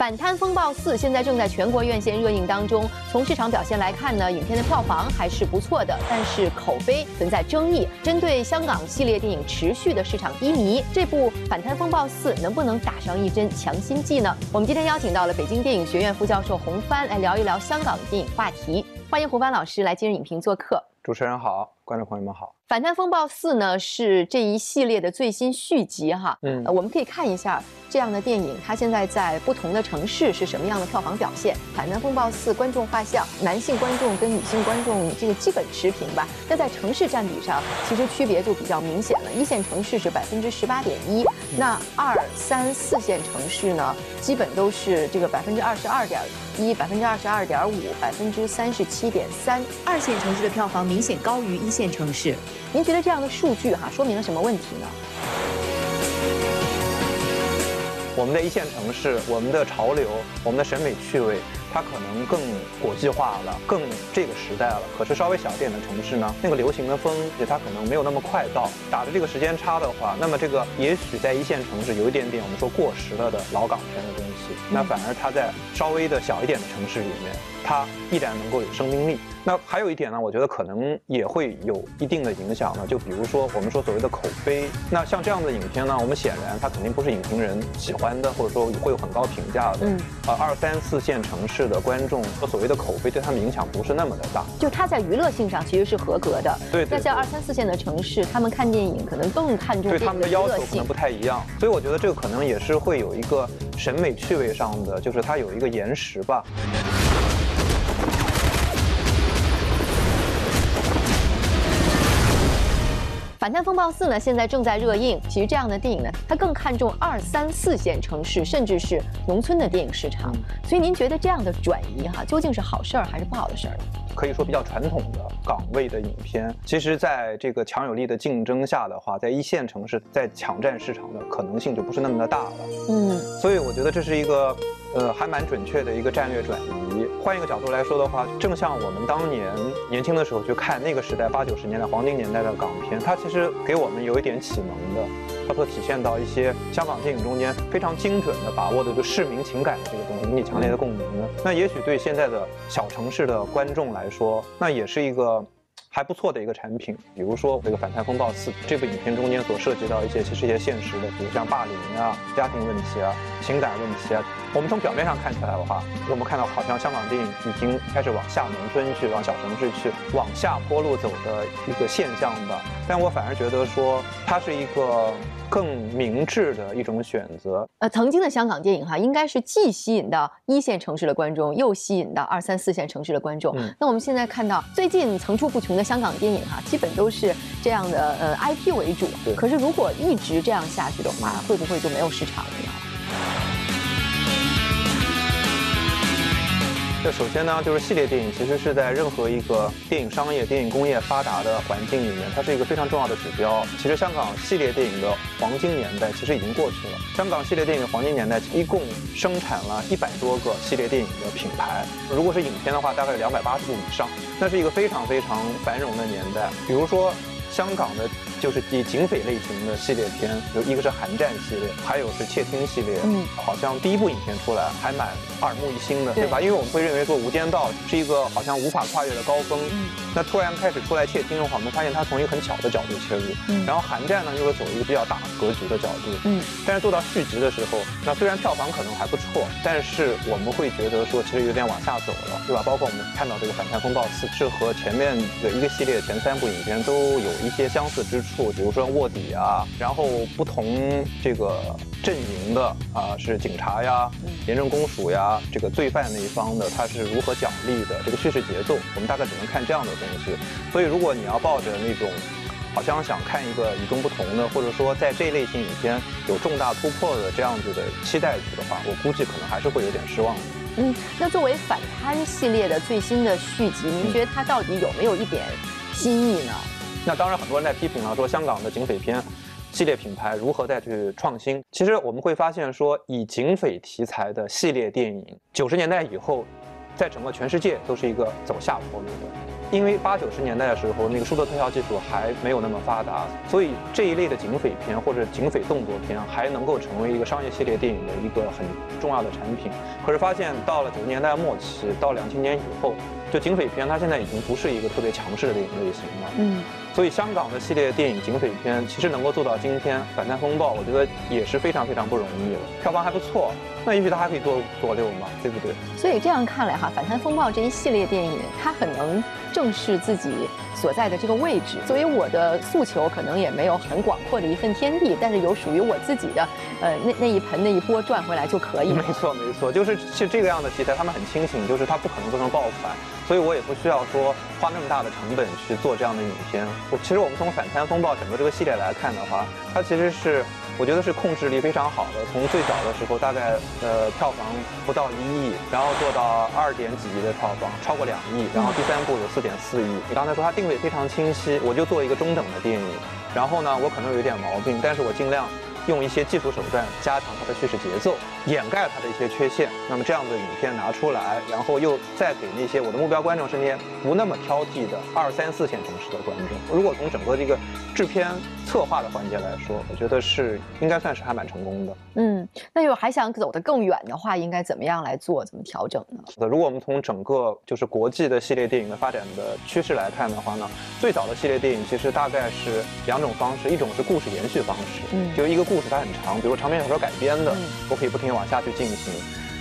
反贪风暴四》现在正在全国院线热映当中。从市场表现来看呢，影片的票房还是不错的，但是口碑存在争议。针对香港系列电影持续的市场低迷，这部《反贪风暴四》能不能打上一针强心剂呢？我们今天邀请到了北京电影学院副教授洪帆来聊一聊香港电影话题。欢迎洪帆老师来今日影评做客。主持人好，观众朋友们好。《反贪风暴四》呢是这一系列的最新续集哈，嗯，我们可以看一下这样的电影，它现在在不同的城市是什么样的票房表现。《海南风暴四》观众画像，男性观众跟女性观众这个基本持平吧。那在城市占比上，其实区别就比较明显了。一线城市是百分之十八点一，那二三四线城市呢，基本都是这个百分之二十二点一、百分之二十二点五、百分之三十七点三。二线城市的票房明显高于一线城市。您觉得这样的数据哈说明了什么问题呢？我们的一线城市，我们的潮流，我们的审美趣味。它可能更国际化了，更这个时代了。可是稍微小一点的城市呢，那个流行的风，它可能没有那么快到。打的这个时间差的话，那么这个也许在一线城市有一点点我们说过时了的老港片的东西，那反而它在稍微的小一点的城市里面，它依然能够有生命力。那还有一点呢，我觉得可能也会有一定的影响呢。就比如说我们说所谓的口碑，那像这样的影片呢，我们显然它肯定不是影评人喜欢的，或者说会有很高评价的。嗯，呃，二三四线城市。的观众和所谓的口碑对他们影响不是那么的大，就它在娱乐性上其实是合格的。对，那像二三四线的城市，他们看电影可能更看重对他们的要求可能不太一样，所以我觉得这个可能也是会有一个审美趣味上的，就是它有一个延时吧。《反贪风暴四》呢，现在正在热映。其实这样的电影呢，它更看重二三四线城市，甚至是农村的电影市场。所以您觉得这样的转移哈，究竟是好事儿还是不好的事儿？可以说比较传统的岗位的影片，其实在这个强有力的竞争下的话，在一线城市在抢占市场的可能性就不是那么的大了。嗯，所以我觉得这是一个。呃，还蛮准确的一个战略转移。换一个角度来说的话，正像我们当年年轻的时候去看那个时代八九十年代黄金年代的港片，它其实给我们有一点启蒙的，它所体现到一些香港电影中间非常精准的把握的就市民情感的这个东西，引起强烈的共鸣的。那也许对现在的小城市的观众来说，那也是一个。还不错的一个产品，比如说这个《反贪风暴四》这部影片中间所涉及到一些其实一些现实的，比如像霸凌啊、家庭问题啊、情感问题啊。我们从表面上看起来的话，我们看到好像香港电影已经开始往下农村去、往小城市去、往下坡路走的一个现象吧。但我反而觉得说，它是一个。更明智的一种选择。呃，曾经的香港电影哈，应该是既吸引到一线城市的观众，又吸引到二三四线城市的观众。那我们现在看到最近层出不穷的香港电影哈，基本都是这样的，呃，IP 为主。可是如果一直这样下去的话，会不会就没有市场了呢？这首先呢，就是系列电影，其实是在任何一个电影商业、电影工业发达的环境里面，它是一个非常重要的指标。其实香港系列电影的黄金年代其实已经过去了。香港系列电影的黄金年代一共生产了一百多个系列电影的品牌，如果是影片的话，大概是两百八十部以上，那是一个非常非常繁荣的年代。比如说。香港的就是以警匪类型的系列片，有一个是《寒战》系列，还有是《窃听》系列。嗯，好像第一部影片出来还蛮耳目一新的，对吧？因为我们会认为说《无间道》是一个好像无法跨越的高峰，那突然开始出来《窃听》的话，我们发现它从一个很小的角度切入。嗯，然后《寒战》呢又会走一个比较大格局的角度。嗯，但是做到续集的时候，那虽然票房可能还不错，但是我们会觉得说其实有点往下走了，对吧？包括我们看到这个《反贪风暴四》，是和前面的一个系列前三部影片都有。一些相似之处，比如说卧底啊，然后不同这个阵营的啊，是警察呀、廉政公署呀，这个罪犯那一方的他是如何奖励的，这个叙事节奏，我们大概只能看这样的东西。所以，如果你要抱着那种好像想看一个与众不同的，或者说在这一类型影片有重大突破的这样子的期待值的话，我估计可能还是会有点失望的。嗯，那作为反贪系列的最新的续集，您觉得它到底有没有一点新意呢？那当然，很多人在批评了，说香港的警匪片系列品牌如何再去创新。其实我们会发现说，以警匪题材的系列电影，九十年代以后，在整个全世界都是一个走下坡路的。因为八九十年代的时候，那个数字特效技术还没有那么发达，所以这一类的警匪片或者警匪动作片还能够成为一个商业系列电影的一个很重要的产品。可是发现到了九十年代末期到两千年以后，就警匪片它现在已经不是一个特别强势的电影类型了。嗯。所以香港的系列电影警匪片其实能够做到今天《反贪风暴》，我觉得也是非常非常不容易了。票房还不错，那也许它还可以做做六嘛，对不对？所以这样看来哈，《反贪风暴》这一系列电影，它很能正视自己所在的这个位置。所以我的诉求，可能也没有很广阔的一份天地，但是有属于我自己的，呃，那那一盆那一波赚回来就可以。没错没错，就是是这个样的题材，他们很清醒，就是他不可能做成爆款。所以我也不需要说花那么大的成本去做这样的影片。我其实我们从反贪风暴整个这个系列来看的话，它其实是我觉得是控制力非常好的。从最早的时候大概呃票房不到一亿，然后做到二点几亿的票房，超过两亿，然后第三部有四点四亿。你刚才说它定位非常清晰，我就做一个中等的电影。然后呢，我可能有一点毛病，但是我尽量。用一些技术手段加强它的叙事节奏，掩盖它的一些缺陷。那么这样的影片拿出来，然后又再给那些我的目标观众身边不那么挑剔的二三四线城市的观众。如果从整个这个制片策划的环节来说，我觉得是应该算是还蛮成功的。嗯，那如果还想走得更远的话，应该怎么样来做？怎么调整呢？如果我们从整个就是国际的系列电影的发展的趋势来看的话呢，最早的系列电影其实大概是两种方式，一种是故事延续方式，嗯，就一个故事它很长，比如长篇小说改编的，我可以不停地往下去进行。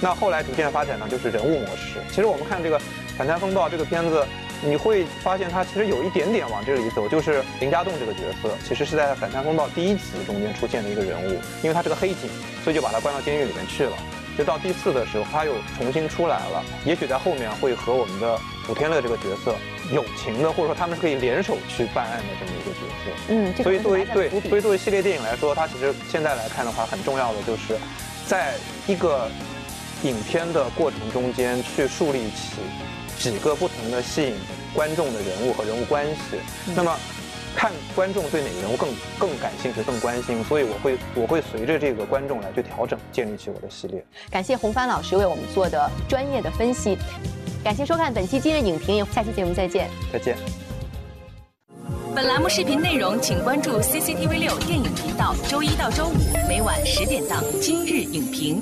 那后来逐渐发展呢，就是人物模式。其实我们看这个《反贪风暴》这个片子，你会发现他其实有一点点往这里走，就是林家栋这个角色，其实是在《反贪风暴》第一集中间出现的一个人物，因为他是个黑警，所以就把他关到监狱里面去了。就到第四的时候，他又重新出来了，也许在后面会和我们的古天乐这个角色友情的，或者说他们是可以联手去办案的这么一个角色。嗯，所以作为对，所以作为系列电影来说，它其实现在来看的话，很重要的就是在一个影片的过程中间去树立起几个不同的吸引观众的人物和人物关系。那么。看观众对哪个人物更更感兴趣、更关心，所以我会我会随着这个观众来去调整，建立起我的系列。感谢洪帆老师为我们做的专业的分析，感谢收看本期今日影评，下期节目再见。再见。本栏目视频内容，请关注 CCTV 六电影频道，周一到周五每晚十点档《今日影评》。